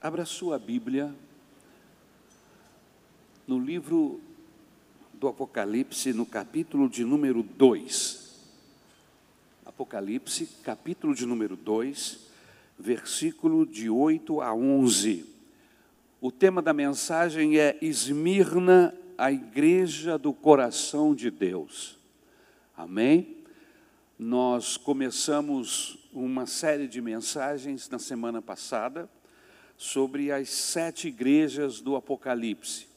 Abra sua Bíblia no livro do Apocalipse, no capítulo de número 2. Apocalipse, capítulo de número 2, versículo de 8 a 11. O tema da mensagem é Esmirna, a igreja do coração de Deus. Amém? Nós começamos uma série de mensagens na semana passada sobre as sete igrejas do Apocalipse.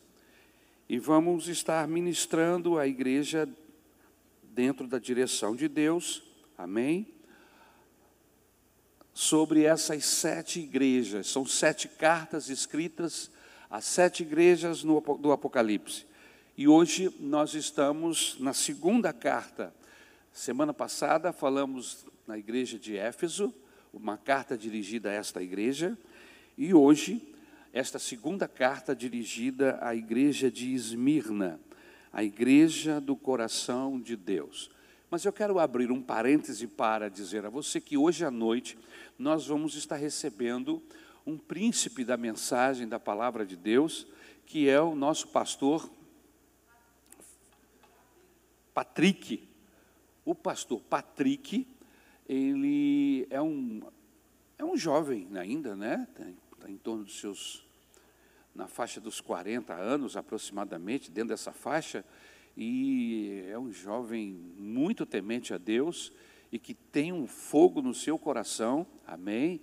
E vamos estar ministrando a igreja dentro da direção de Deus, amém? Sobre essas sete igrejas, são sete cartas escritas às sete igrejas do Apocalipse. E hoje nós estamos na segunda carta. Semana passada falamos na igreja de Éfeso, uma carta dirigida a esta igreja. E hoje, esta segunda carta dirigida à igreja de Esmirna, a igreja do coração de Deus. Mas eu quero abrir um parêntese para dizer a você que hoje à noite nós vamos estar recebendo um príncipe da mensagem da palavra de Deus, que é o nosso pastor Patrick. O pastor Patrick, ele é um é um jovem ainda, né? Está em torno dos seus, na faixa dos 40 anos aproximadamente, dentro dessa faixa, e é um jovem muito temente a Deus e que tem um fogo no seu coração, amém?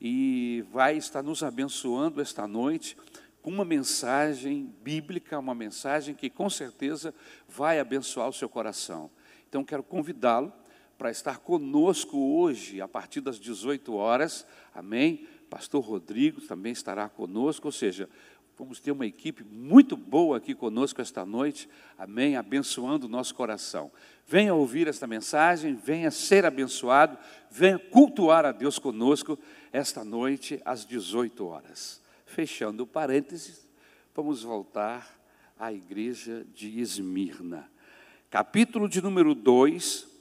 E vai estar nos abençoando esta noite com uma mensagem bíblica, uma mensagem que com certeza vai abençoar o seu coração. Então quero convidá-lo para estar conosco hoje, a partir das 18 horas, amém? Pastor Rodrigo também estará conosco, ou seja, vamos ter uma equipe muito boa aqui conosco esta noite, amém? Abençoando o nosso coração. Venha ouvir esta mensagem, venha ser abençoado, venha cultuar a Deus conosco esta noite às 18 horas. Fechando o parênteses, vamos voltar à igreja de Esmirna. Capítulo de número 2,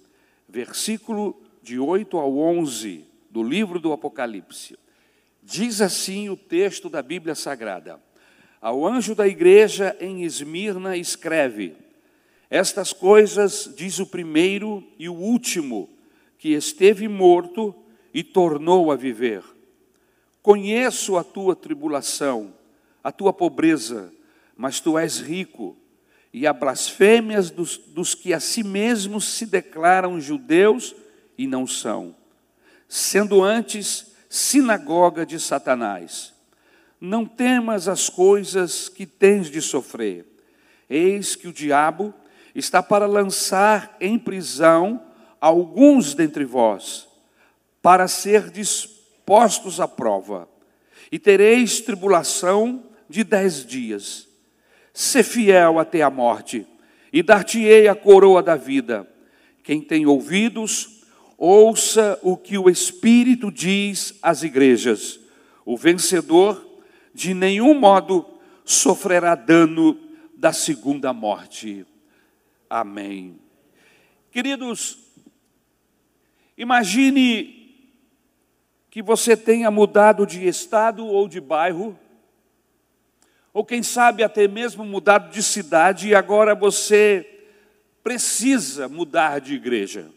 versículo de 8 ao 11 do livro do Apocalipse. Diz assim o texto da Bíblia Sagrada: Ao anjo da igreja em Esmirna escreve: Estas coisas diz o primeiro e o último, que esteve morto e tornou a viver. Conheço a tua tribulação, a tua pobreza, mas tu és rico e a blasfêmias dos, dos que a si mesmos se declaram judeus e não são, sendo antes sinagoga de Satanás. Não temas as coisas que tens de sofrer. Eis que o diabo está para lançar em prisão alguns dentre vós, para ser dispostos à prova, e tereis tribulação de dez dias. Sê fiel até a morte, e dar-te-ei a coroa da vida. Quem tem ouvidos, ouça o que o Espírito diz às igrejas. O vencedor, de nenhum modo, sofrerá dano da segunda morte. Amém. Queridos, imagine que você tenha mudado de estado ou de bairro, ou quem sabe até mesmo mudado de cidade e agora você precisa mudar de igreja.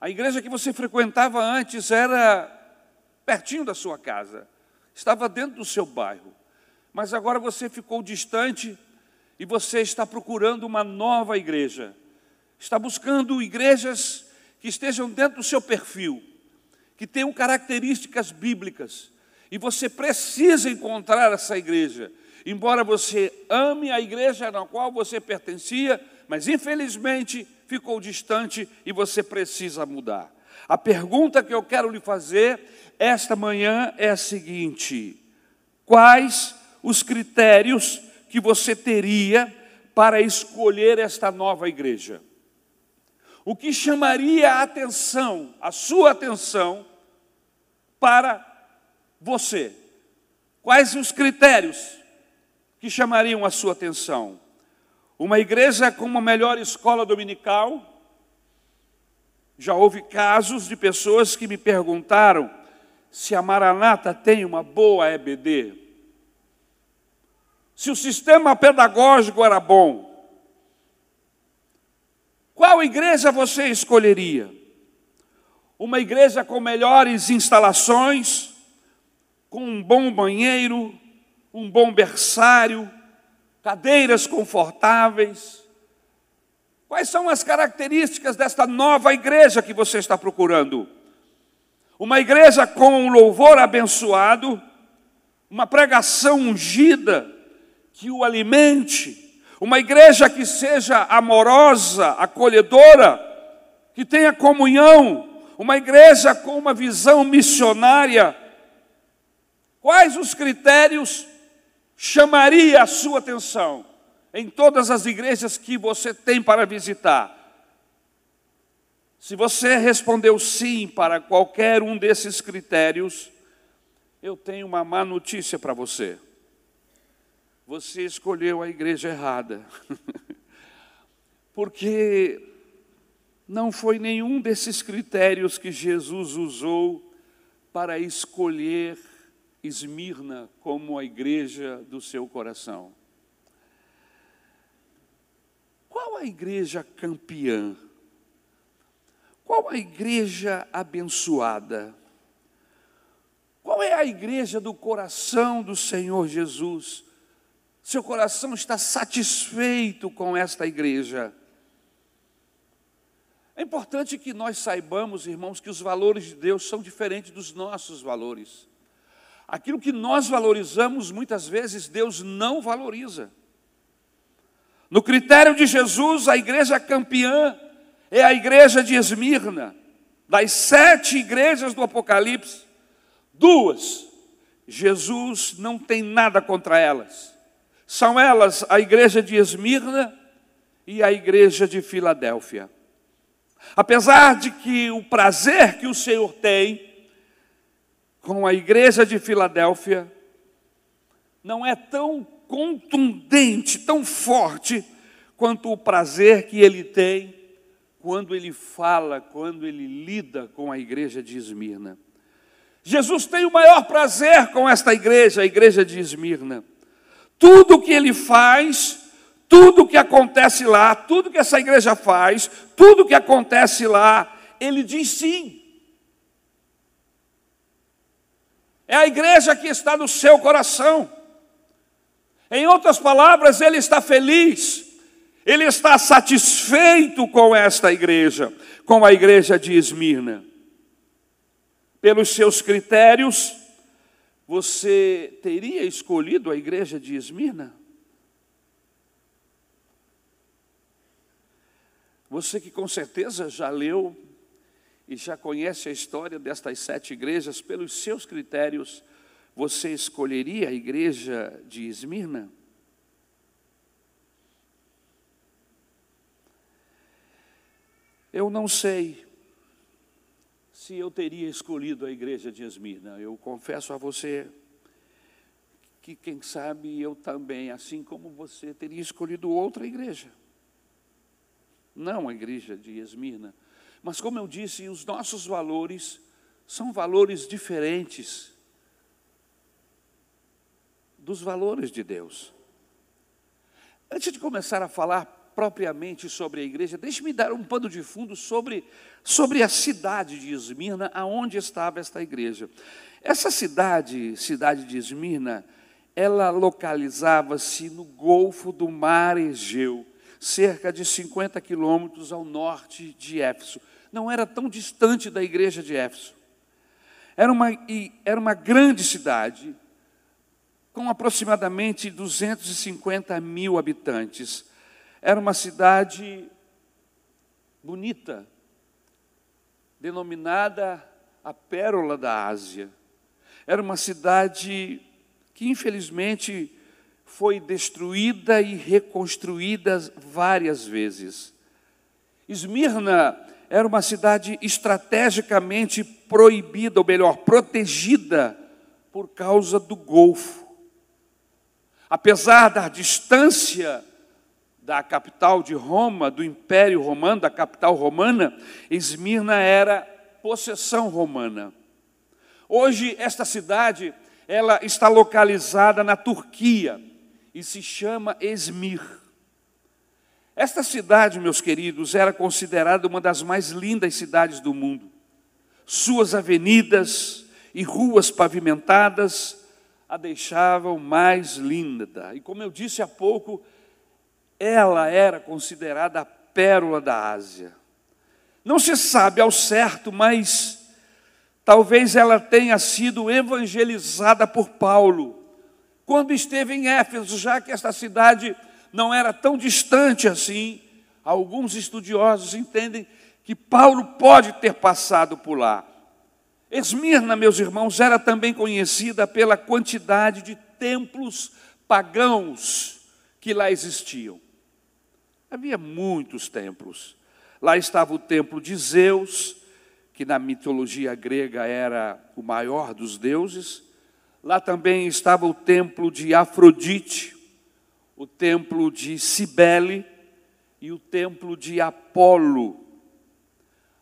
A igreja que você frequentava antes era pertinho da sua casa, estava dentro do seu bairro, mas agora você ficou distante e você está procurando uma nova igreja, está buscando igrejas que estejam dentro do seu perfil, que tenham características bíblicas, e você precisa encontrar essa igreja. Embora você ame a igreja na qual você pertencia, mas infelizmente ficou distante e você precisa mudar. A pergunta que eu quero lhe fazer esta manhã é a seguinte: quais os critérios que você teria para escolher esta nova igreja? O que chamaria a atenção, a sua atenção, para você? Quais os critérios que chamariam a sua atenção? Uma igreja com uma melhor escola dominical? Já houve casos de pessoas que me perguntaram se a Maranata tem uma boa EBD, se o sistema pedagógico era bom, qual igreja você escolheria? Uma igreja com melhores instalações, com um bom banheiro, um bom berçário, cadeiras confortáveis. Quais são as características desta nova igreja que você está procurando? Uma igreja com um louvor abençoado, uma pregação ungida que o alimente, uma igreja que seja amorosa, acolhedora, que tenha comunhão, uma igreja com uma visão missionária. Quais os critérios chamaria a sua atenção em todas as igrejas que você tem para visitar? Se você respondeu sim para qualquer um desses critérios, eu tenho uma má notícia para você. Você escolheu a igreja errada. Porque não foi nenhum desses critérios que Jesus usou para escolher Esmirna como a igreja do seu coração. Qual a igreja campeã? Qual a igreja abençoada? Qual é a igreja do coração do Senhor Jesus? Seu coração está satisfeito com esta igreja? É importante que nós saibamos, irmãos, que os valores de Deus são diferentes dos nossos valores. Aquilo que nós valorizamos, muitas vezes Deus não valoriza. No critério de Jesus, a igreja campeã é a igreja de Esmirna. Das sete igrejas do Apocalipse, duas, Jesus não tem nada contra elas. São elas a igreja de Esmirna e a igreja de Filadélfia. Apesar de que o prazer que o Senhor tem com a igreja de Filadélfia não é tão contundente, tão forte, quanto o prazer que ele tem quando ele fala, quando ele lida com a igreja de Esmirna. Jesus tem o maior prazer com esta igreja, a igreja de Esmirna. Tudo que ele faz, tudo que acontece lá, tudo que essa igreja faz, tudo que acontece lá, ele diz sim. É a igreja que está no seu coração. Em outras palavras, ele está feliz ele está satisfeito com esta igreja, com a igreja de Esmirna. Pelos seus critérios, você teria escolhido a igreja de Esmirna? Você que com certeza já leu e já conhece a história destas sete igrejas, pelos seus critérios, você escolheria a igreja de Esmirna? Eu não sei se eu teria escolhido a igreja de Esmirna. Eu confesso a você que, quem sabe, eu também, assim como você, teria escolhido outra igreja. Não a igreja de Esmirna. Mas, como eu disse, os nossos valores são valores diferentes dos valores de Deus. Antes de começar a falar propriamente sobre a igreja, deixe-me dar um pano de fundo sobre, sobre a cidade de Esmirna, aonde estava esta igreja. Essa cidade, cidade de Esmirna, ela localizava-se no Golfo do Mar Egeu, cerca de 50 quilômetros ao norte de Éfeso. Não era tão distante da igreja de Éfeso. Era uma, era uma grande cidade, com aproximadamente 250 mil habitantes. Era uma cidade bonita, denominada a Pérola da Ásia. Era uma cidade que, infelizmente, foi destruída e reconstruída várias vezes. Esmirna era uma cidade estrategicamente proibida, ou melhor, protegida por causa do Golfo. Apesar da distância da capital de Roma, do Império Romano, da capital romana, Esmirna era possessão romana. Hoje esta cidade, ela está localizada na Turquia e se chama Esmir. Esta cidade, meus queridos, era considerada uma das mais lindas cidades do mundo. Suas avenidas e ruas pavimentadas a deixavam mais linda. E como eu disse há pouco, ela era considerada a pérola da Ásia. Não se sabe ao certo, mas talvez ela tenha sido evangelizada por Paulo quando esteve em Éfeso, já que esta cidade não era tão distante assim. Alguns estudiosos entendem que Paulo pode ter passado por lá. Esmirna, meus irmãos, era também conhecida pela quantidade de templos pagãos que lá existiam. Havia muitos templos. Lá estava o templo de Zeus, que na mitologia grega era o maior dos deuses. Lá também estava o templo de Afrodite, o templo de Cibele e o templo de Apolo.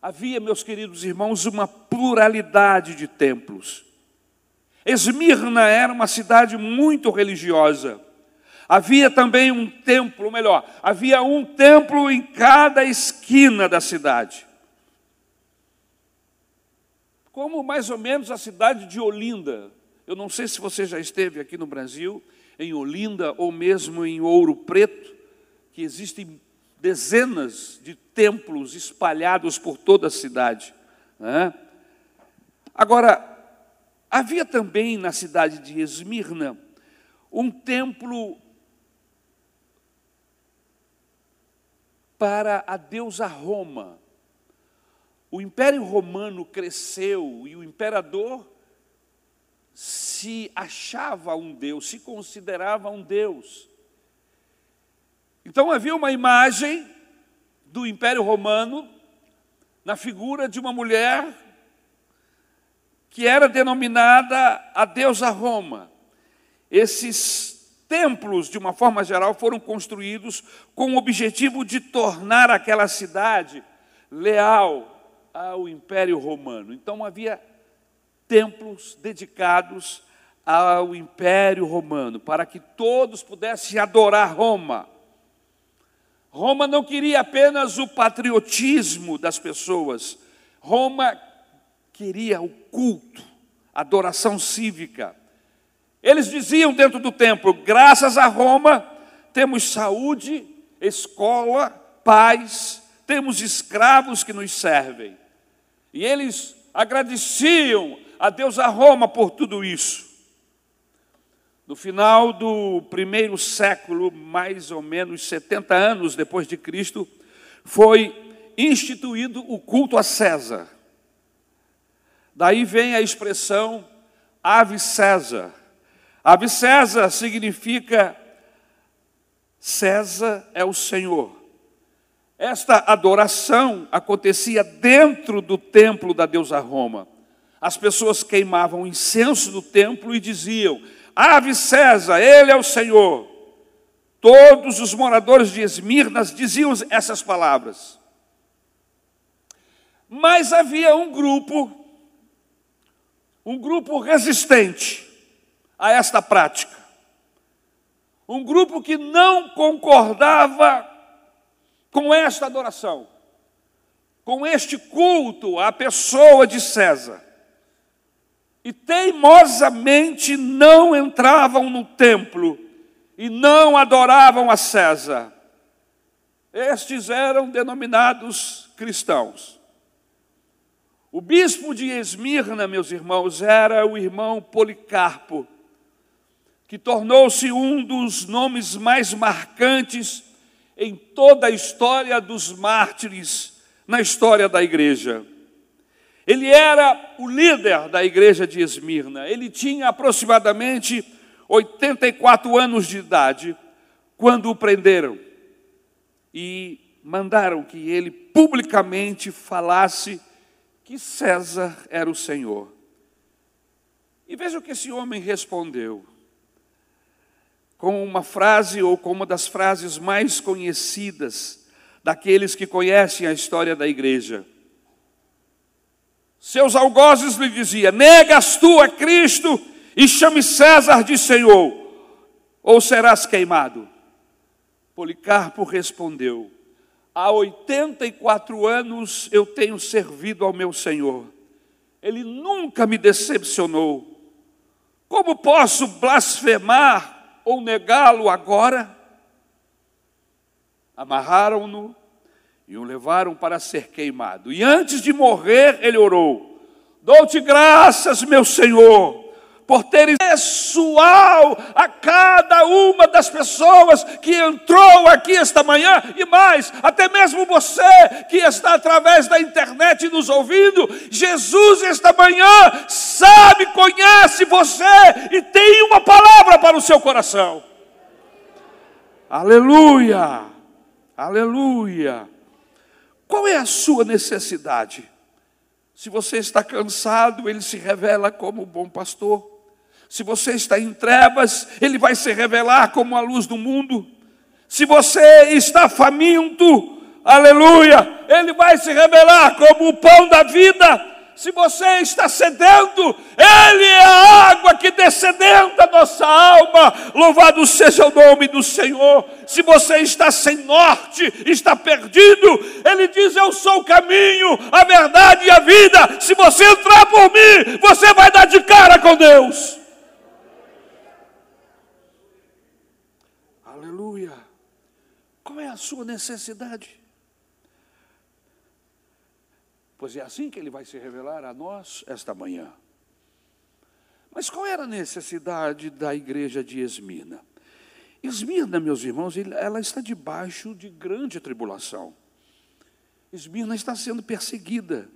Havia, meus queridos irmãos, uma pluralidade de templos. Esmirna era uma cidade muito religiosa. Havia também um templo, melhor, havia um templo em cada esquina da cidade. Como mais ou menos a cidade de Olinda. Eu não sei se você já esteve aqui no Brasil, em Olinda ou mesmo em Ouro Preto, que existem dezenas de templos espalhados por toda a cidade. Né? Agora, havia também na cidade de Esmirna um templo para a deusa Roma. O Império Romano cresceu e o imperador se achava um Deus, se considerava um Deus. Então havia uma imagem do Império Romano na figura de uma mulher que era denominada a deusa Roma. Esses templos, de uma forma geral, foram construídos com o objetivo de tornar aquela cidade leal ao Império Romano. Então havia templos dedicados ao Império Romano, para que todos pudessem adorar Roma. Roma não queria apenas o patriotismo das pessoas, Roma queria o culto, adoração cívica. Eles diziam dentro do templo: graças a Roma temos saúde, escola, paz, temos escravos que nos servem. E eles agradeciam a Deus a Roma por tudo isso. No final do primeiro século, mais ou menos 70 anos depois de Cristo, foi instituído o culto a César. Daí vem a expressão Ave César. Ave César significa César é o Senhor. Esta adoração acontecia dentro do templo da deusa Roma. As pessoas queimavam incenso no templo e diziam: Ave César, ele é o Senhor. Todos os moradores de Esmirnas diziam essas palavras. Mas havia um grupo, um grupo resistente a esta prática. Um grupo que não concordava com esta adoração, com este culto à pessoa de César e teimosamente não entravam no templo e não adoravam a César. Estes eram denominados cristãos. O bispo de Esmirna, meus irmãos, era o irmão Policarpo, que tornou-se um dos nomes mais marcantes em toda a história dos mártires na história da igreja. Ele era o líder da igreja de Esmirna. Ele tinha aproximadamente 84 anos de idade quando o prenderam e mandaram que ele publicamente falasse que César era o Senhor. E veja o que esse homem respondeu. Com uma frase, ou com uma das frases mais conhecidas daqueles que conhecem a história da igreja. Seus algozes lhe dizia: Negas tu a Cristo e chame César de Senhor, ou serás queimado. Policarpo respondeu: Há 84 anos eu tenho servido ao meu Senhor. Ele nunca me decepcionou. Como posso blasfemar ou negá-lo agora? Amarraram-no e o levaram para ser queimado. E antes de morrer, ele orou: Dou-te graças, meu Senhor, por teres pessoal a cada uma das pessoas que entrou aqui esta manhã e mais, até mesmo você que está através da internet nos ouvindo, Jesus esta manhã sabe, conhece você e tem uma palavra para o seu coração. Aleluia! Aleluia! Qual é a sua necessidade? Se você está cansado, ele se revela como bom pastor. Se você está em trevas, ele vai se revelar como a luz do mundo. Se você está faminto, aleluia, ele vai se revelar como o pão da vida. Se você está sedento, Ele é a água que descedenta a nossa alma. Louvado seja o nome do Senhor. Se você está sem norte, está perdido, Ele diz: Eu sou o caminho, a verdade e a vida. Se você entrar por mim, você vai dar de cara com Deus. Aleluia. Qual é a sua necessidade? Pois é assim que ele vai se revelar a nós esta manhã. Mas qual era a necessidade da igreja de Esmirna? Esmirna, meus irmãos, ela está debaixo de grande tribulação. Esmirna está sendo perseguida,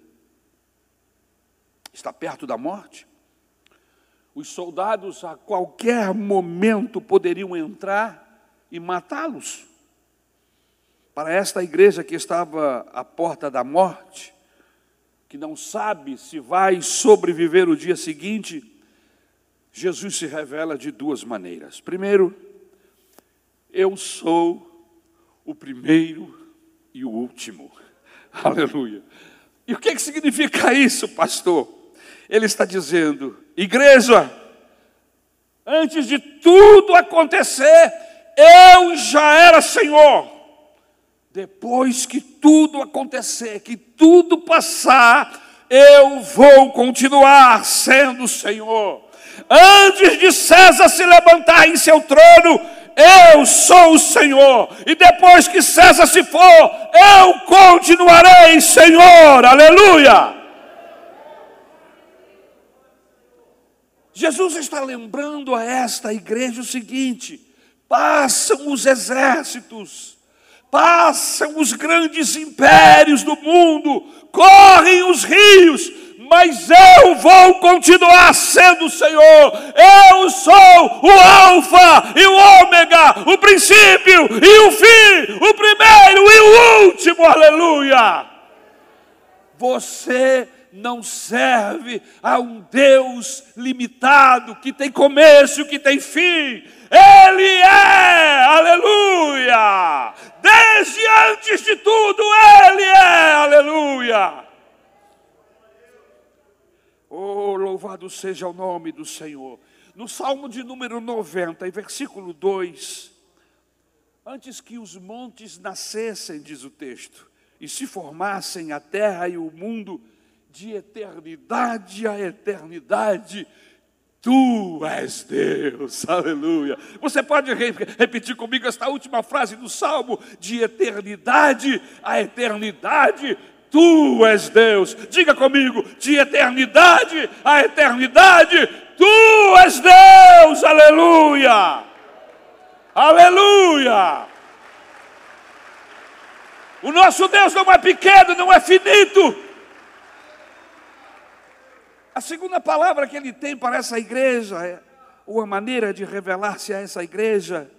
está perto da morte. Os soldados a qualquer momento poderiam entrar e matá-los. Para esta igreja que estava à porta da morte, que não sabe se vai sobreviver o dia seguinte, Jesus se revela de duas maneiras. Primeiro, eu sou o primeiro e o último. Aleluia. E o que, que significa isso, pastor? Ele está dizendo, igreja, antes de tudo acontecer, eu já era Senhor. Depois que tudo acontecer, que tudo passar, eu vou continuar sendo Senhor. Antes de César se levantar em seu trono, eu sou o Senhor. E depois que César se for, eu continuarei Senhor. Aleluia. Jesus está lembrando a esta igreja o seguinte: passam os exércitos Passam os grandes impérios do mundo, correm os rios, mas eu vou continuar sendo o Senhor. Eu sou o Alfa e o Ômega, o princípio e o fim, o primeiro e o último. Aleluia! Você não serve a um Deus limitado, que tem começo, que tem fim. Ele é, aleluia! Desde antes de tudo, Ele é, aleluia! Oh, louvado seja o nome do Senhor. No Salmo de número 90, versículo 2: Antes que os montes nascessem, diz o texto, e se formassem a terra e o mundo, de eternidade a eternidade, Tu és Deus, aleluia. Você pode repetir comigo esta última frase do Salmo: de eternidade a eternidade, Tu és Deus. Diga comigo: de eternidade a eternidade, Tu és Deus, aleluia. Aleluia. O nosso Deus não é pequeno, não é finito, a segunda palavra que ele tem para essa igreja, é, ou a maneira de revelar-se a essa igreja,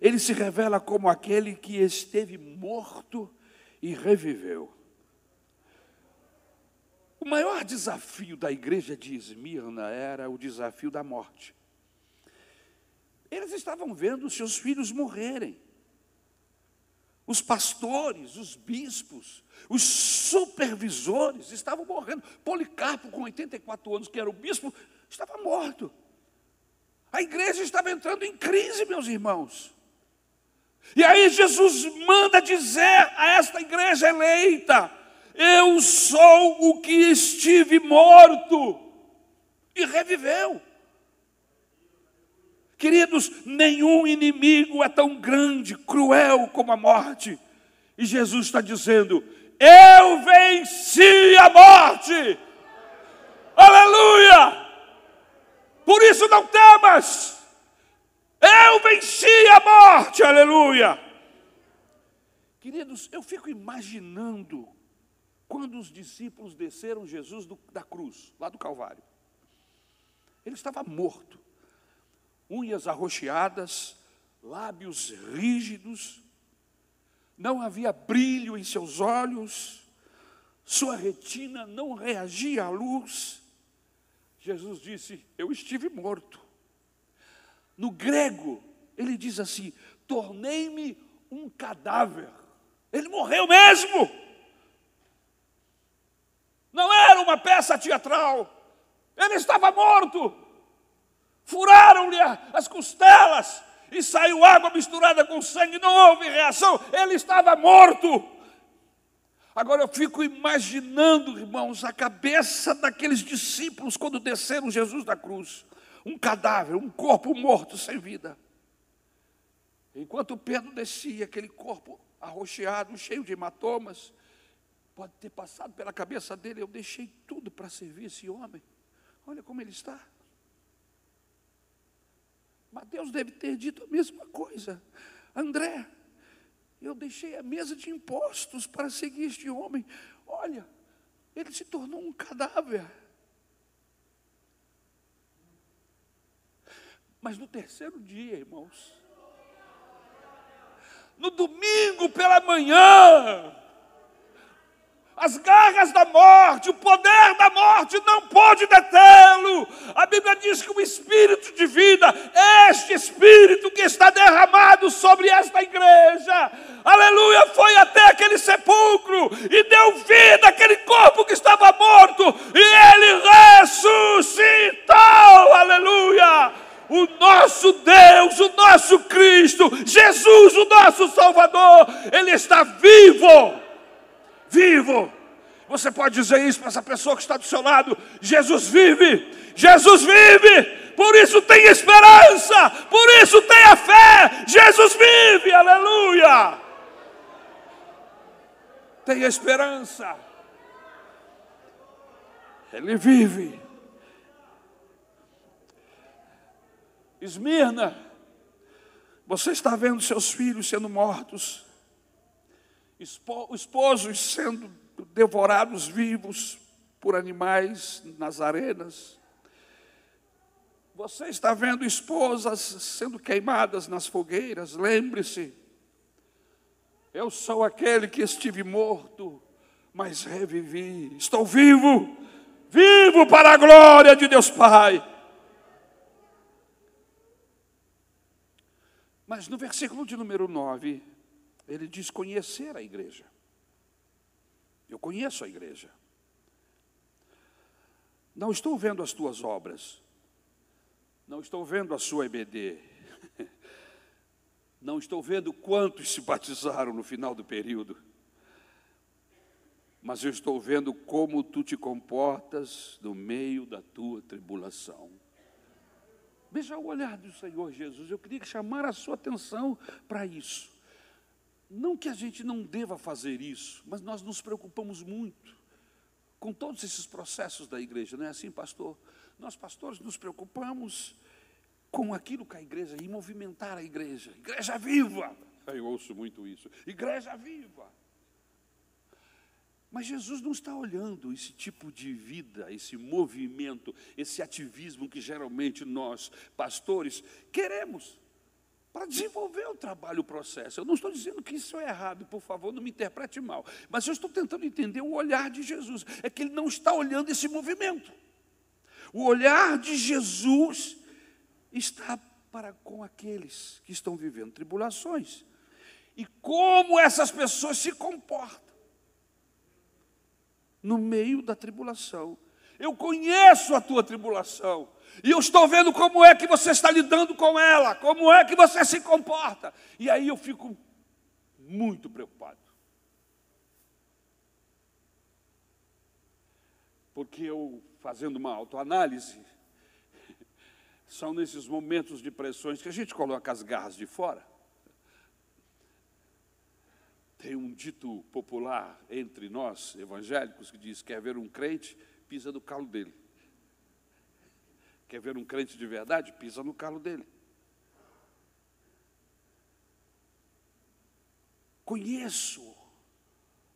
ele se revela como aquele que esteve morto e reviveu. O maior desafio da igreja de Esmirna era o desafio da morte. Eles estavam vendo seus filhos morrerem. os pastores, os bispos, os supervisores estavam morrendo. Policarpo, com 84 anos, que era o bispo, estava morto. A igreja estava entrando em crise, meus irmãos. E aí Jesus manda dizer a esta igreja eleita: Eu sou o que estive morto e reviveu. Queridos, nenhum inimigo é tão grande, cruel como a morte. E Jesus está dizendo: Eu venci a morte. Aleluia! Por isso não temas. Eu venci a morte. Aleluia! Queridos, eu fico imaginando quando os discípulos desceram Jesus do, da cruz, lá do Calvário. Ele estava morto unhas arroxeadas, lábios rígidos, não havia brilho em seus olhos, sua retina não reagia à luz. Jesus disse: Eu estive morto. No grego, ele diz assim: Tornei-me um cadáver. Ele morreu mesmo. Não era uma peça teatral. Ele estava morto furaram-lhe as costelas e saiu água misturada com sangue, não houve reação, ele estava morto. Agora eu fico imaginando, irmãos, a cabeça daqueles discípulos quando desceram Jesus da cruz. Um cadáver, um corpo morto, sem vida. Enquanto Pedro descia, aquele corpo arroxeado, cheio de hematomas, pode ter passado pela cabeça dele, eu deixei tudo para servir esse homem. Olha como ele está. Mateus deve ter dito a mesma coisa. André, eu deixei a mesa de impostos para seguir este homem. Olha, ele se tornou um cadáver. Mas no terceiro dia, irmãos, no domingo pela manhã, as garras da morte, o poder da morte não pode detê-lo. A Bíblia diz que o Espírito de vida, este Espírito que está derramado sobre esta igreja, aleluia, foi até aquele sepulcro e deu vida àquele corpo que estava morto, e ele ressuscitou, aleluia o nosso Deus, o nosso Cristo, Jesus, o nosso Salvador, Ele está vivo vivo. Você pode dizer isso para essa pessoa que está do seu lado: Jesus vive, Jesus vive, por isso tem esperança, por isso tenha fé, Jesus vive, aleluia. Tenha esperança, Ele vive. Esmirna, você está vendo seus filhos sendo mortos, esposos sendo devorados vivos por animais nas arenas. Você está vendo esposas sendo queimadas nas fogueiras, lembre-se. Eu sou aquele que estive morto, mas revivi. Estou vivo, vivo para a glória de Deus Pai. Mas no versículo de número 9, ele diz conhecer a igreja. Eu conheço a igreja. Não estou vendo as tuas obras. Não estou vendo a sua EBD. Não estou vendo quantos se batizaram no final do período. Mas eu estou vendo como tu te comportas no meio da tua tribulação. Veja o olhar do Senhor Jesus. Eu queria chamar a sua atenção para isso. Não que a gente não deva fazer isso, mas nós nos preocupamos muito com todos esses processos da igreja, não é assim, pastor? Nós, pastores, nos preocupamos com aquilo que a igreja, e movimentar a igreja. Igreja viva! Eu ouço muito isso. Igreja viva! Mas Jesus não está olhando esse tipo de vida, esse movimento, esse ativismo que geralmente nós, pastores, queremos para desenvolver o trabalho, o processo. Eu não estou dizendo que isso é errado, por favor, não me interprete mal. Mas eu estou tentando entender o olhar de Jesus. É que ele não está olhando esse movimento. O olhar de Jesus está para com aqueles que estão vivendo tribulações. e como essas pessoas se comportam no meio da tribulação. Eu conheço a tua tribulação. E eu estou vendo como é que você está lidando com ela, como é que você se comporta. E aí eu fico muito preocupado. Porque eu, fazendo uma autoanálise, são nesses momentos de pressões que a gente coloca as garras de fora. Tem um dito popular entre nós, evangélicos, que diz: quer ver um crente, pisa no calo dele. Quer ver um crente de verdade? Pisa no calo dele. Conheço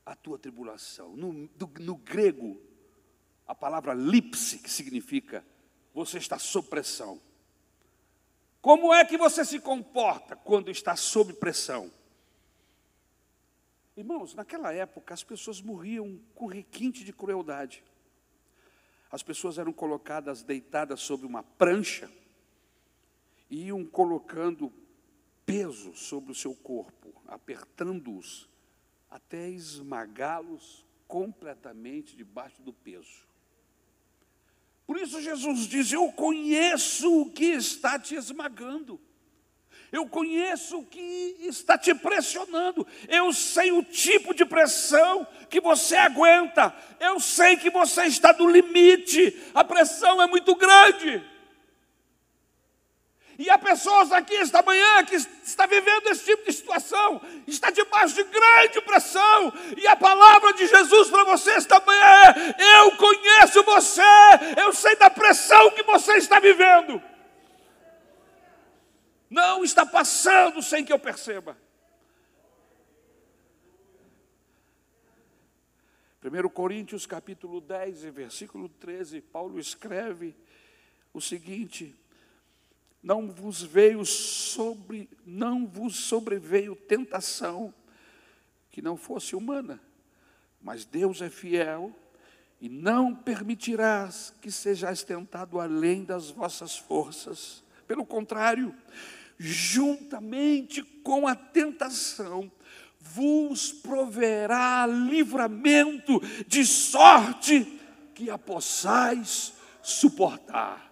a tua tribulação. No, do, no grego, a palavra lipse, que significa você está sob pressão. Como é que você se comporta quando está sob pressão? Irmãos, naquela época as pessoas morriam com requinte de crueldade as pessoas eram colocadas deitadas sobre uma prancha e iam colocando peso sobre o seu corpo, apertando-os até esmagá-los completamente debaixo do peso. Por isso Jesus diz: Eu conheço o que está te esmagando. Eu conheço o que está te pressionando. Eu sei o tipo de pressão que você aguenta. Eu sei que você está do limite. A pressão é muito grande. E há pessoas aqui esta manhã que está vivendo esse tipo de situação, está debaixo de grande pressão, e a palavra de Jesus para você esta manhã é: Eu conheço você, eu sei da pressão que você está vivendo não está passando sem que eu perceba. 1 Coríntios capítulo 10, versículo 13, Paulo escreve o seguinte: Não vos veio sobre, não vos sobreveio tentação que não fosse humana, mas Deus é fiel e não permitirás que sejais tentado além das vossas forças. Pelo contrário, juntamente com a tentação, vos proverá livramento de sorte que a possais suportar.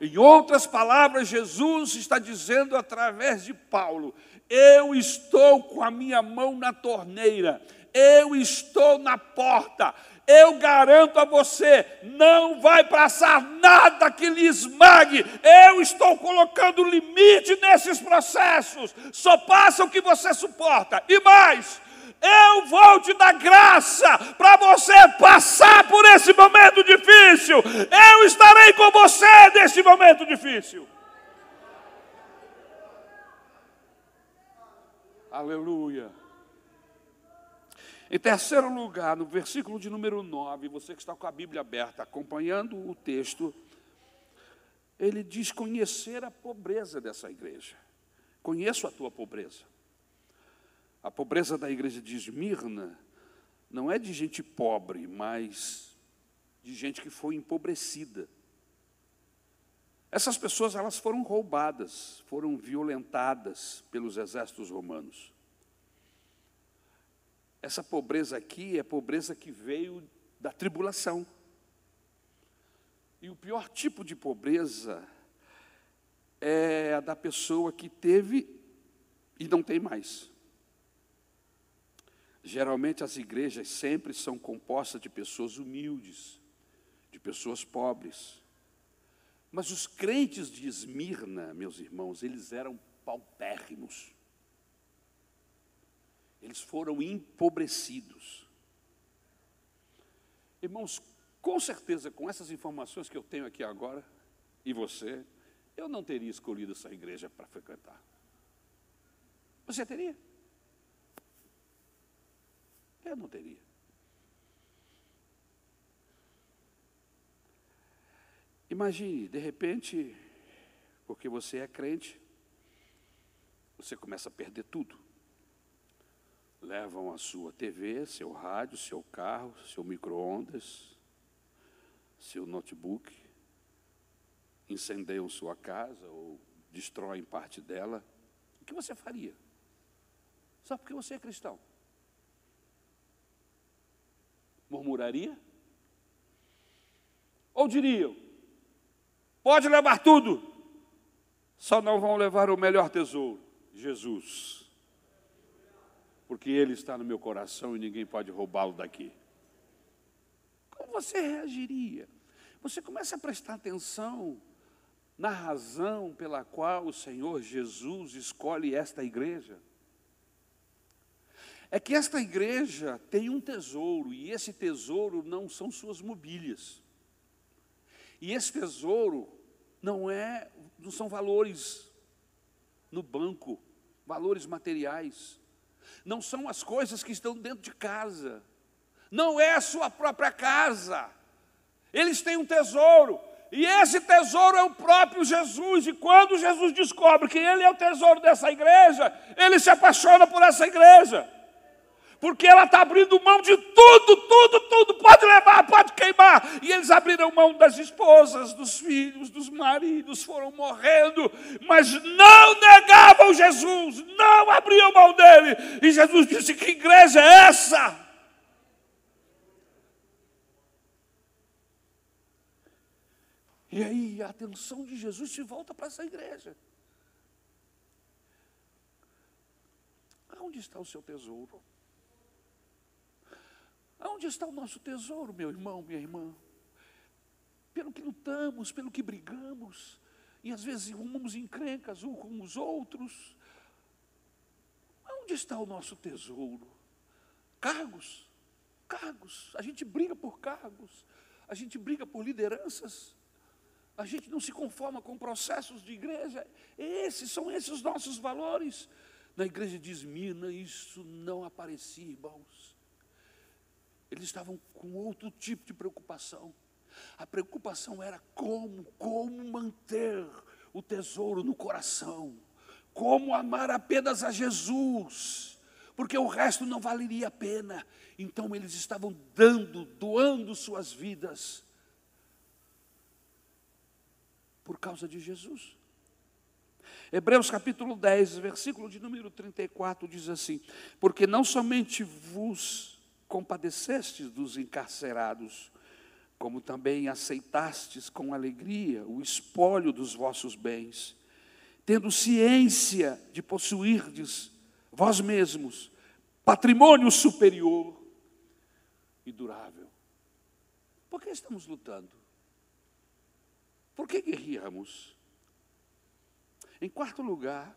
Em outras palavras, Jesus está dizendo através de Paulo: Eu estou com a minha mão na torneira, eu estou na porta, eu garanto a você, não vai passar nada que lhe esmague. Eu estou colocando limite nesses processos. Só passa o que você suporta. E mais, eu vou te dar graça para você passar por esse momento difícil. Eu estarei com você nesse momento difícil. Aleluia. Em terceiro lugar, no versículo de número 9, você que está com a Bíblia aberta, acompanhando o texto, ele diz conhecer a pobreza dessa igreja. Conheço a tua pobreza. A pobreza da igreja de Esmirna não é de gente pobre, mas de gente que foi empobrecida. Essas pessoas elas foram roubadas, foram violentadas pelos exércitos romanos. Essa pobreza aqui é pobreza que veio da tribulação. E o pior tipo de pobreza é a da pessoa que teve e não tem mais. Geralmente as igrejas sempre são compostas de pessoas humildes, de pessoas pobres. Mas os crentes de Esmirna, meus irmãos, eles eram paupérrimos eles foram empobrecidos. Irmãos, com certeza, com essas informações que eu tenho aqui agora, e você, eu não teria escolhido essa igreja para frequentar. Você teria? Eu não teria. Imagine, de repente, porque você é crente, você começa a perder tudo levam a sua TV, seu rádio, seu carro, seu micro-ondas, seu notebook, incendeiam sua casa ou destroem parte dela, o que você faria? Só porque você é cristão. Murmuraria? Ou diriam: pode levar tudo, só não vão levar o melhor tesouro, Jesus. Porque Ele está no meu coração e ninguém pode roubá-lo daqui. Como você reagiria? Você começa a prestar atenção na razão pela qual o Senhor Jesus escolhe esta igreja. É que esta igreja tem um tesouro, e esse tesouro não são suas mobílias. E esse tesouro não é, não são valores no banco, valores materiais. Não são as coisas que estão dentro de casa. Não é a sua própria casa. Eles têm um tesouro, e esse tesouro é o próprio Jesus. E quando Jesus descobre que ele é o tesouro dessa igreja, ele se apaixona por essa igreja porque ela está abrindo mão de tudo, tudo, tudo, pode levar, pode queimar. E eles abriram mão das esposas, dos filhos, dos maridos, foram morrendo, mas não negavam Jesus, não abriam mão dele. E Jesus disse: Que igreja é essa? E aí a atenção de Jesus se volta para essa igreja. Onde está o seu tesouro? Onde está o nosso tesouro, meu irmão, minha irmã? Pelo que lutamos, pelo que brigamos, e às vezes rumamos encrencas uns com os outros. Onde está o nosso tesouro? Cargos, cargos. A gente briga por cargos, a gente briga por lideranças, a gente não se conforma com processos de igreja. Esses são esses os nossos valores. Na igreja de Esmirna, isso não aparecia, irmãos. Eles estavam com outro tipo de preocupação. A preocupação era como, como manter o tesouro no coração, como amar apenas a Jesus, porque o resto não valeria a pena. Então eles estavam dando, doando suas vidas por causa de Jesus. Hebreus capítulo 10, versículo de número 34 diz assim: Porque não somente vos compadecestes dos encarcerados, como também aceitastes com alegria o espólio dos vossos bens, tendo ciência de possuirdes vós mesmos patrimônio superior e durável. Por que estamos lutando? Por que guerreamos? Em quarto lugar,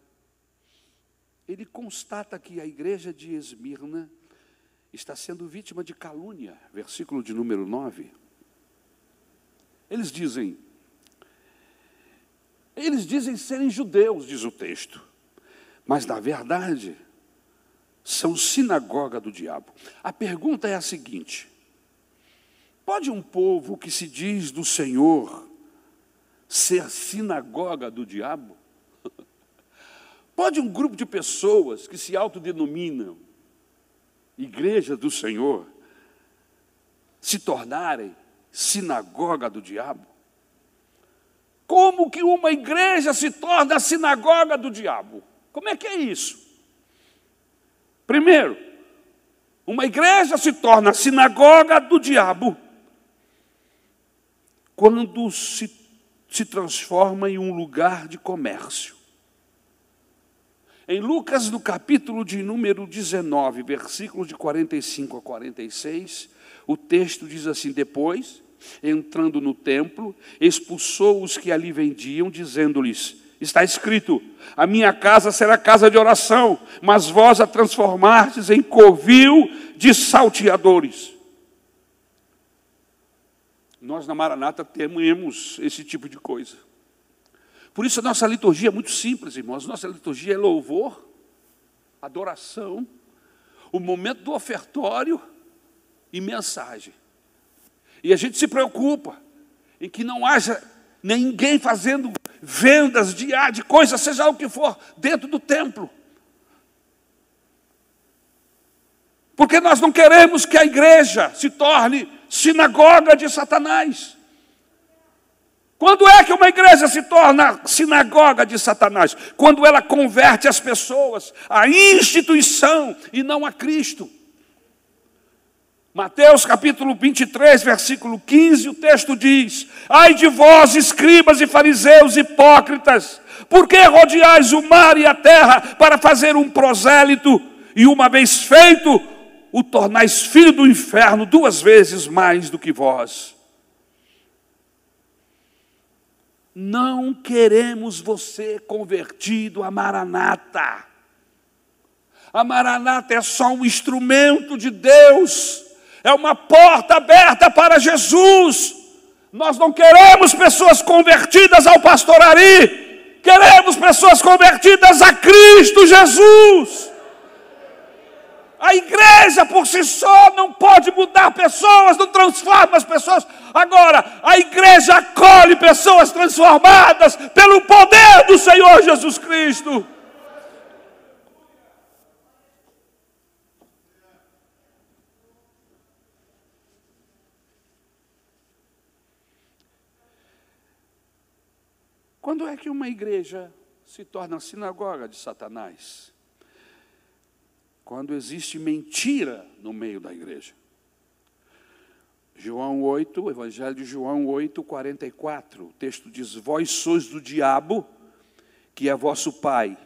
ele constata que a igreja de Esmirna está sendo vítima de calúnia, versículo de número 9. Eles dizem, eles dizem serem judeus, diz o texto, mas na verdade são sinagoga do diabo. A pergunta é a seguinte: pode um povo que se diz do Senhor ser sinagoga do diabo? Pode um grupo de pessoas que se autodenominam igreja do Senhor, se tornarem sinagoga do diabo? Como que uma igreja se torna a sinagoga do diabo? Como é que é isso? Primeiro, uma igreja se torna a sinagoga do diabo quando se, se transforma em um lugar de comércio. Em Lucas, no capítulo de número 19, versículos de 45 a 46, o texto diz assim: Depois, entrando no templo, expulsou os que ali vendiam, dizendo-lhes: Está escrito: A minha casa será casa de oração, mas vós a transformastes em covil de salteadores. Nós na Maranata temos esse tipo de coisa. Por isso a nossa liturgia é muito simples, irmãos. Nossa liturgia é louvor, adoração, o momento do ofertório e mensagem. E a gente se preocupa em que não haja ninguém fazendo vendas de, de coisas, seja o que for, dentro do templo. Porque nós não queremos que a igreja se torne sinagoga de Satanás. Quando é que uma igreja se torna sinagoga de Satanás? Quando ela converte as pessoas à instituição e não a Cristo. Mateus capítulo 23, versículo 15, o texto diz: Ai de vós, escribas e fariseus hipócritas, por que rodeais o mar e a terra para fazer um prosélito, e uma vez feito, o tornais filho do inferno duas vezes mais do que vós? Não queremos você convertido a Maranata. A Maranata é só um instrumento de Deus, é uma porta aberta para Jesus. Nós não queremos pessoas convertidas ao pastor Ari, queremos pessoas convertidas a Cristo Jesus. A igreja por si só não pode mudar pessoas, não transforma as pessoas. Agora, a igreja acolhe pessoas transformadas pelo poder do Senhor Jesus Cristo. Quando é que uma igreja se torna sinagoga de Satanás? Quando existe mentira no meio da igreja. João 8, o Evangelho de João 8, 44, o texto diz: Vós sois do diabo, que é vosso pai,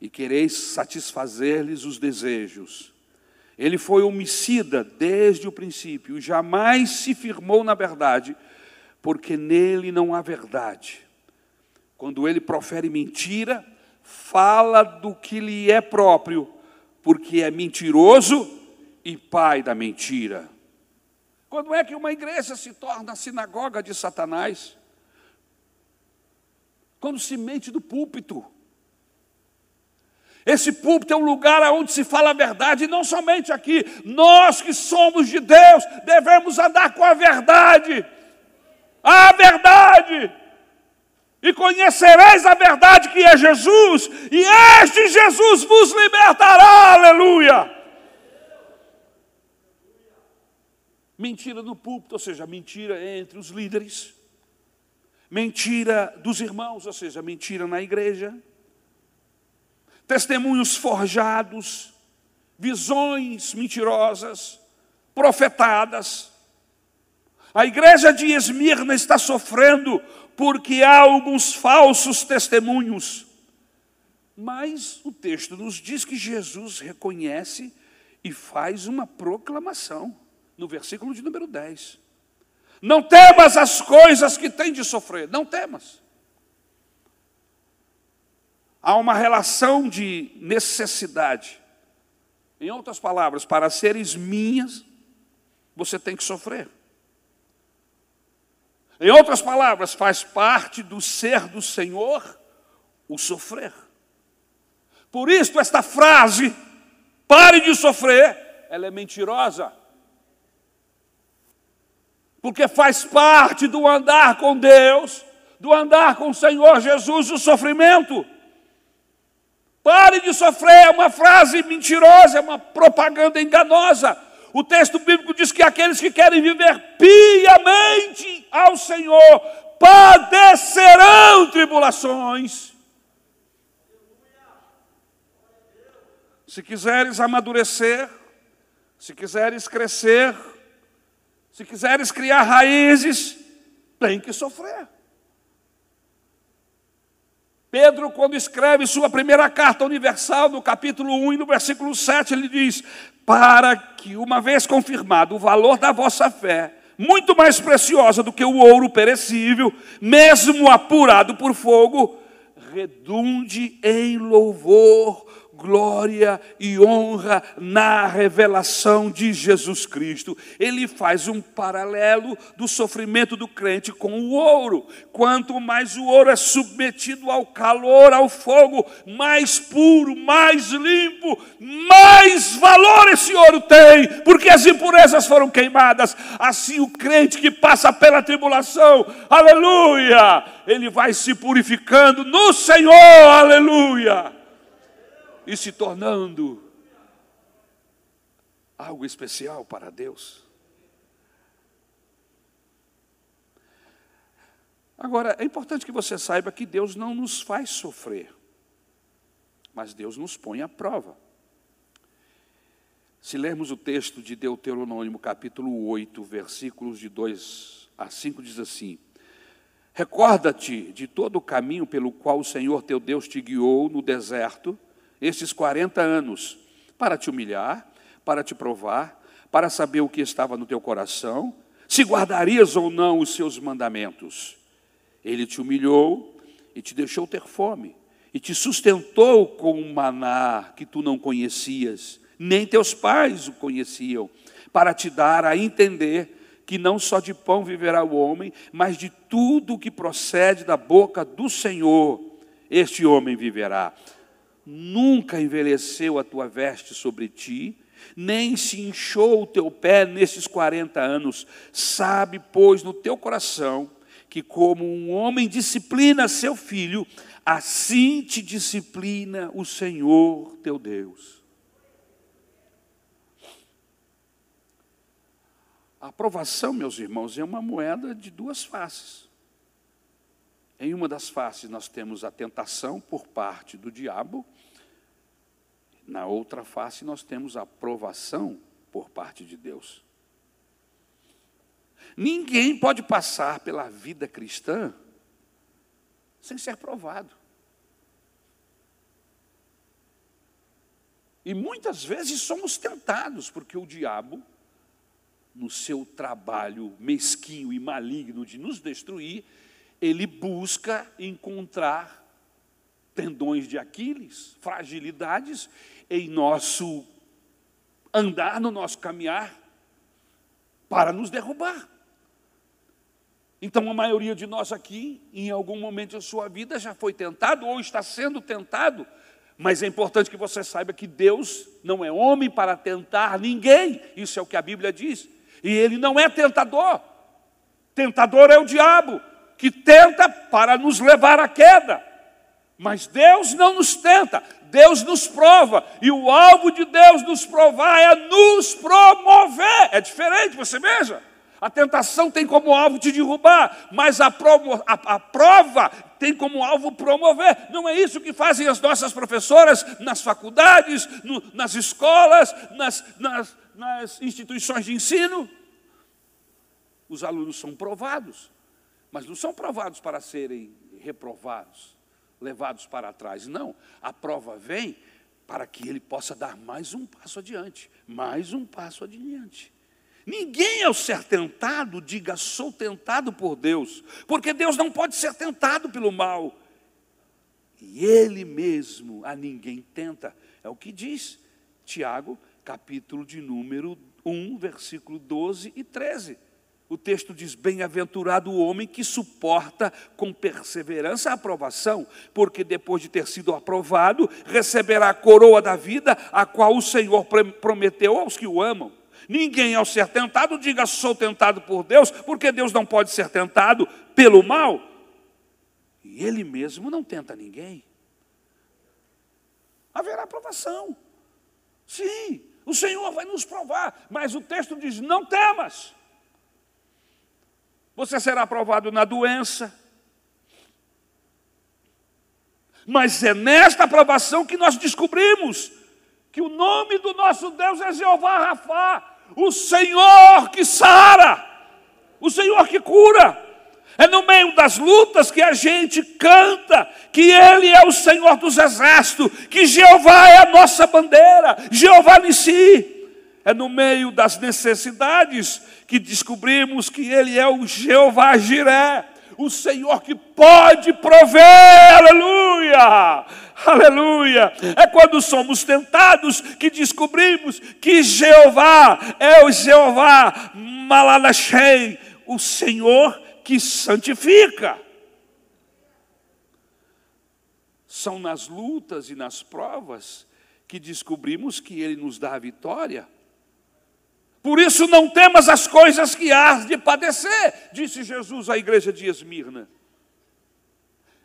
e quereis satisfazer-lhes os desejos. Ele foi homicida desde o princípio, jamais se firmou na verdade, porque nele não há verdade. Quando ele profere mentira, fala do que lhe é próprio porque é mentiroso e pai da mentira. Quando é que uma igreja se torna a sinagoga de Satanás? Quando se mente do púlpito. Esse púlpito é um lugar onde se fala a verdade, e não somente aqui. Nós que somos de Deus devemos andar com a verdade. A verdade e conhecereis a verdade que é Jesus, e este Jesus vos libertará, aleluia. Mentira no púlpito, ou seja, mentira entre os líderes, mentira dos irmãos, ou seja, mentira na igreja, testemunhos forjados, visões mentirosas, profetadas. A igreja de Esmirna está sofrendo porque há alguns falsos testemunhos. Mas o texto nos diz que Jesus reconhece e faz uma proclamação, no versículo de número 10. Não temas as coisas que tem de sofrer, não temas. Há uma relação de necessidade. Em outras palavras, para seres minhas, você tem que sofrer. Em outras palavras, faz parte do ser do Senhor o sofrer. Por isso, esta frase, pare de sofrer, ela é mentirosa. Porque faz parte do andar com Deus, do andar com o Senhor Jesus, o sofrimento. Pare de sofrer é uma frase mentirosa, é uma propaganda enganosa. O texto bíblico diz que aqueles que querem viver piamente ao Senhor padecerão tribulações. Se quiseres amadurecer, se quiseres crescer, se quiseres criar raízes, tem que sofrer. Pedro, quando escreve sua primeira carta universal, no capítulo 1 e no versículo 7, ele diz: Para que, uma vez confirmado o valor da vossa fé, muito mais preciosa do que o ouro perecível, mesmo apurado por fogo, redunde em louvor, glória e honra na revelação de Jesus Cristo. Ele faz um paralelo do sofrimento do crente com o ouro. Quanto mais o ouro é submetido ao calor, ao fogo, mais puro, mais limpo, mais valor esse ouro tem, porque as impurezas foram queimadas. Assim o crente que passa pela tribulação, aleluia, ele vai se purificando no Senhor, aleluia e se tornando algo especial para Deus. Agora, é importante que você saiba que Deus não nos faz sofrer, mas Deus nos põe à prova. Se lermos o texto de Deuteronômio, capítulo 8, versículos de 2 a 5, diz assim: Recorda-te de todo o caminho pelo qual o Senhor teu Deus te guiou no deserto, esses 40 anos, para te humilhar, para te provar, para saber o que estava no teu coração, se guardarias ou não os seus mandamentos. Ele te humilhou e te deixou ter fome, e te sustentou com um maná que tu não conhecias, nem teus pais o conheciam, para te dar a entender que não só de pão viverá o homem, mas de tudo que procede da boca do Senhor, este homem viverá. Nunca envelheceu a tua veste sobre ti, nem se inchou o teu pé nesses 40 anos. Sabe, pois, no teu coração que, como um homem disciplina seu filho, assim te disciplina o Senhor teu Deus. A aprovação, meus irmãos, é uma moeda de duas faces. Em uma das faces nós temos a tentação por parte do diabo, na outra face nós temos a aprovação por parte de Deus. Ninguém pode passar pela vida cristã sem ser provado. E muitas vezes somos tentados, porque o diabo, no seu trabalho mesquinho e maligno de nos destruir, ele busca encontrar tendões de Aquiles, fragilidades em nosso andar, no nosso caminhar, para nos derrubar. Então, a maioria de nós aqui, em algum momento da sua vida, já foi tentado ou está sendo tentado, mas é importante que você saiba que Deus não é homem para tentar ninguém, isso é o que a Bíblia diz, e Ele não é tentador, tentador é o diabo, que tenta para nos levar à queda, mas Deus não nos tenta, Deus nos prova, e o alvo de Deus nos provar é nos promover, é diferente, você veja. A tentação tem como alvo te derrubar, mas a, promo, a, a, prova tem como alvo promover. Não é isso que fazem as nossas professoras nas faculdades, no, nas escolas, nas, nas, nas instituições de ensino. Os alunos são provados, mas não são provados para serem reprovados, levados para trás. Não, a prova vem para que ele possa dar mais um passo adiante, mais um passo adiante. Ninguém, ao ser tentado, diga sou tentado por Deus, porque Deus não pode ser tentado pelo mal. E Ele mesmo a ninguém tenta. É o que diz Tiago, capítulo de número 1, versículo 12 e 13. O texto diz: Bem-aventurado o homem que suporta com perseverança a aprovação, porque depois de ter sido aprovado, receberá a coroa da vida, a qual o Senhor prometeu aos que o amam. Ninguém, ao ser tentado, diga sou tentado por Deus, porque Deus não pode ser tentado pelo mal. E Ele mesmo não tenta ninguém. Haverá provação. Sim, o Senhor vai nos provar, mas o texto diz: não temas. Você será provado na doença. Mas é nesta provação que nós descobrimos que o nome do nosso Deus é Jeová Rafá, o Senhor que sara, o Senhor que cura. É no meio das lutas que a gente canta que Ele é o Senhor dos exércitos, que Jeová é a nossa bandeira, Jeová em si. É no meio das necessidades que descobrimos que Ele é o Jeová Jiré, o Senhor que pode prover, aleluia, aleluia. É quando somos tentados que descobrimos que Jeová é o Jeová Malalachei, o Senhor que santifica. São nas lutas e nas provas que descobrimos que Ele nos dá a vitória. Por isso não temas as coisas que hás de padecer, disse Jesus à igreja de Esmirna.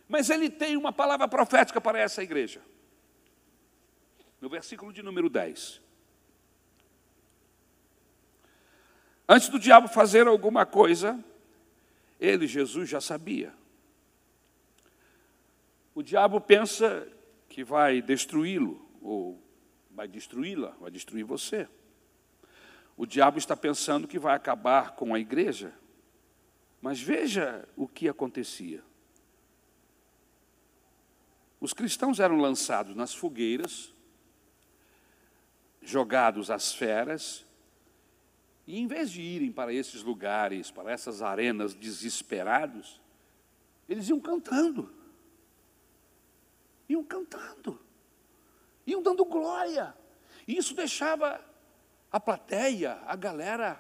Mas ele tem uma palavra profética para essa igreja. No versículo de número 10. Antes do diabo fazer alguma coisa, ele, Jesus, já sabia O diabo pensa que vai destruí-lo, ou vai destruí-la, vai destruir você. O diabo está pensando que vai acabar com a igreja. Mas veja o que acontecia. Os cristãos eram lançados nas fogueiras, jogados às feras, e em vez de irem para esses lugares, para essas arenas desesperados, eles iam cantando. Iam cantando. Iam dando glória. E isso deixava a plateia, a galera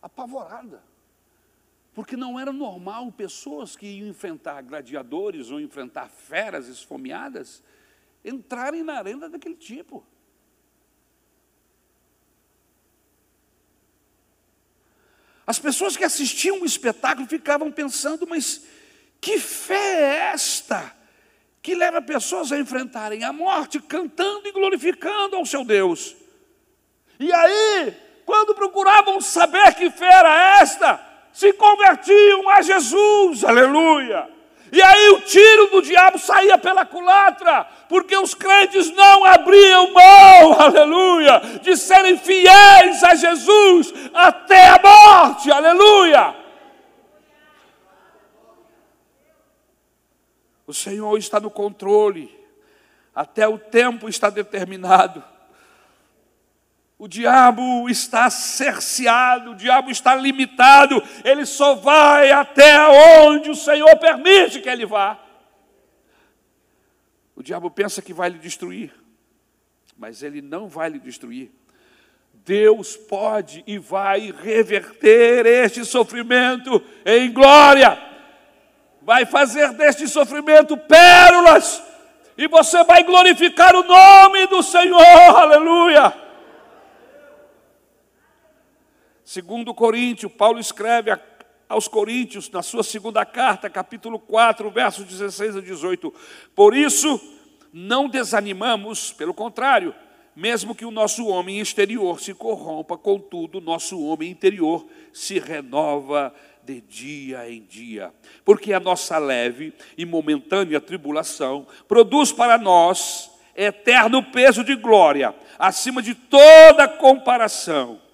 apavorada. Porque não era normal pessoas que iam enfrentar gladiadores ou enfrentar feras esfomeadas entrarem na arena daquele tipo. As pessoas que assistiam o espetáculo ficavam pensando, mas que fé é esta que leva pessoas a enfrentarem a morte cantando e glorificando ao seu Deus? E aí, quando procuravam saber que fé era esta, se convertiam a Jesus, aleluia. E aí o tiro do diabo saía pela culatra, porque os crentes não abriam mão, aleluia, de serem fiéis a Jesus até a morte, aleluia. O Senhor está no controle, até o tempo está determinado. O diabo está cerceado, o diabo está limitado, ele só vai até onde o Senhor permite que ele vá. O diabo pensa que vai lhe destruir, mas ele não vai lhe destruir. Deus pode e vai reverter este sofrimento em glória, vai fazer deste sofrimento pérolas, e você vai glorificar o nome do Senhor, aleluia. Segundo Coríntios, Paulo escreve aos Coríntios, na sua segunda carta, capítulo 4, versos 16 a 18. Por isso, não desanimamos, pelo contrário, mesmo que o nosso homem exterior se corrompa, contudo, o nosso homem interior se renova de dia em dia. Porque a nossa leve e momentânea tribulação produz para nós eterno peso de glória, acima de toda comparação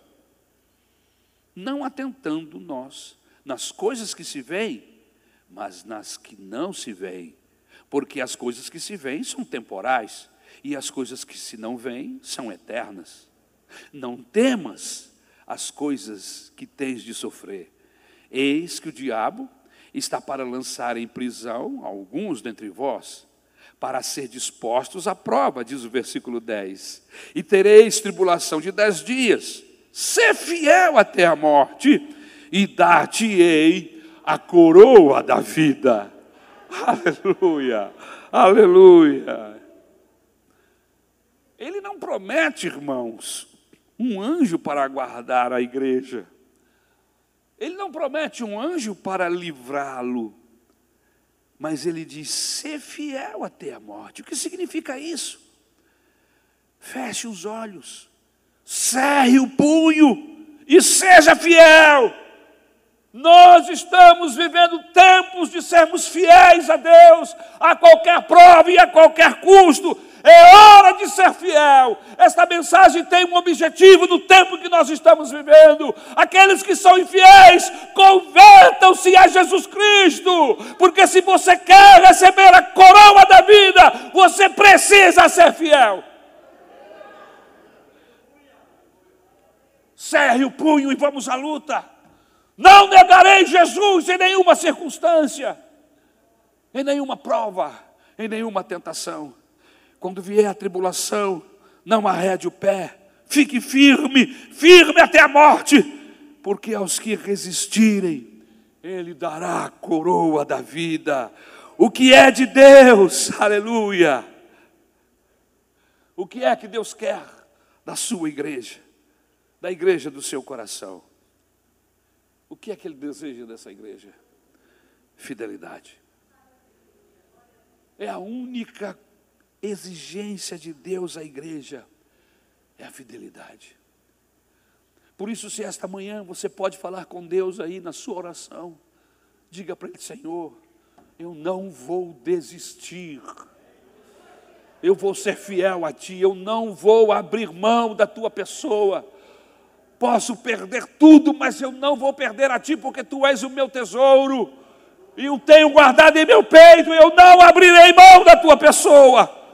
não atentando nós nas coisas que se veem, mas nas que não se veem. Porque as coisas que se veem são temporais, e as coisas que se não veem são eternas. Não temas as coisas que tens de sofrer. Eis que o diabo está para lançar em prisão alguns dentre vós, para ser dispostos à prova, diz o versículo 10. E tereis tribulação de dez dias ser fiel até a morte, e dar-te-ei a coroa da vida. Aleluia, aleluia. Ele não promete, irmãos, um anjo para guardar a igreja. Ele não promete um anjo para livrá-lo. Mas ele diz: ser fiel até a morte. O que significa isso? Feche os olhos cerre o punho e seja fiel. Nós estamos vivendo tempos de sermos fiéis a Deus, a qualquer prova e a qualquer custo. É hora de ser fiel. Esta mensagem tem um objetivo no tempo que nós estamos vivendo. Aqueles que são infiéis, convertam-se a Jesus Cristo, porque se você quer receber a coroa da vida, você precisa ser fiel. Cerre o punho e vamos à luta. Não negarei Jesus em nenhuma circunstância, em nenhuma prova, em nenhuma tentação. Quando vier a tribulação, não arrede o pé, fique firme, firme até a morte, porque aos que resistirem, Ele dará a coroa da vida. O que é de Deus, aleluia. O que é que Deus quer da sua igreja? Da igreja do seu coração. O que é que ele deseja dessa igreja? Fidelidade. É a única exigência de Deus à igreja, é a fidelidade. Por isso, se esta manhã você pode falar com Deus aí na sua oração, diga para Ele: Senhor, eu não vou desistir. Eu vou ser fiel a ti, eu não vou abrir mão da tua pessoa. Posso perder tudo, mas eu não vou perder a ti, porque tu és o meu tesouro. E o tenho guardado em meu peito, eu não abrirei mão da tua pessoa.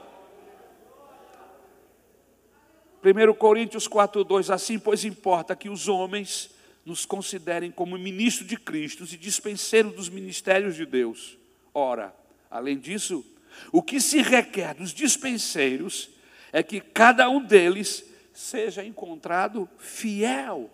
1 Coríntios 4,2: Assim, pois, importa que os homens nos considerem como ministros de Cristo e dispenseiros dos ministérios de Deus. Ora, além disso, o que se requer dos dispenseiros é que cada um deles seja encontrado fiel.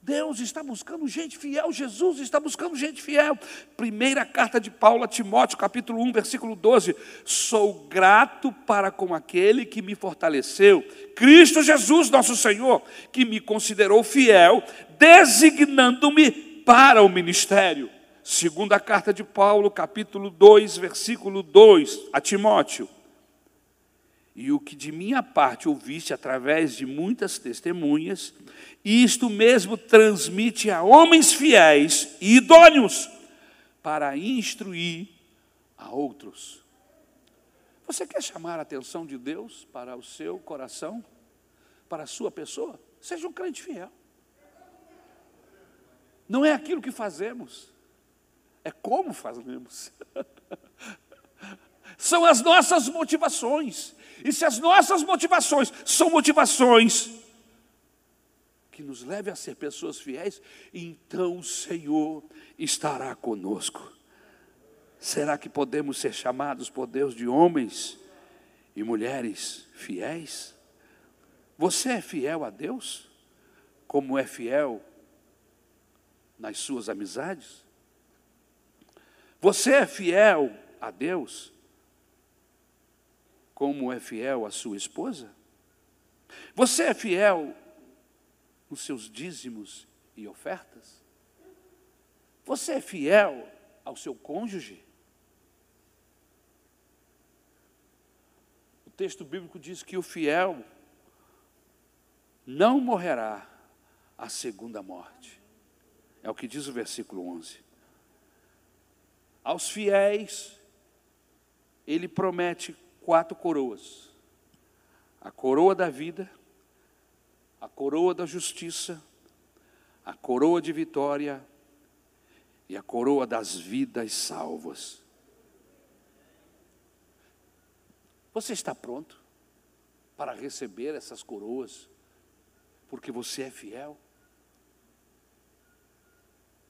Deus está buscando gente fiel, Jesus está buscando gente fiel. Primeira carta de Paulo a Timóteo, capítulo 1, versículo 12: Sou grato para com aquele que me fortaleceu, Cristo Jesus, nosso Senhor, que me considerou fiel, designando-me para o ministério. Segunda carta de Paulo, capítulo 2, versículo 2, a Timóteo e o que de minha parte ouviste através de muitas testemunhas, isto mesmo transmite a homens fiéis e idôneos para instruir a outros. Você quer chamar a atenção de Deus para o seu coração, para a sua pessoa? Seja um crente fiel. Não é aquilo que fazemos, é como fazemos. São as nossas motivações. E se as nossas motivações são motivações que nos levem a ser pessoas fiéis, então o Senhor estará conosco. Será que podemos ser chamados por Deus de homens e mulheres fiéis? Você é fiel a Deus? Como é fiel nas suas amizades? Você é fiel a Deus como é fiel à sua esposa? Você é fiel nos seus dízimos e ofertas? Você é fiel ao seu cônjuge? O texto bíblico diz que o fiel não morrerá a segunda morte. É o que diz o versículo 11. Aos fiéis, ele promete quatro coroas: a coroa da vida, a coroa da justiça, a coroa de vitória e a coroa das vidas salvas. Você está pronto para receber essas coroas, porque você é fiel?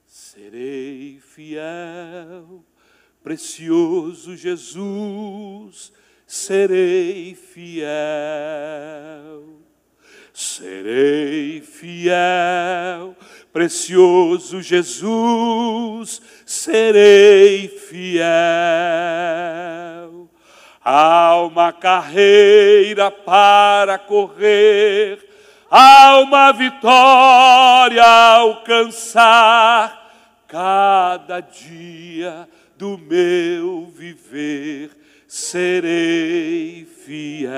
Serei fiel, precioso Jesus serei fiel, serei fiel, precioso Jesus, serei fiel. Há uma carreira para correr, há uma vitória a alcançar, cada dia do meu viver serei fiel.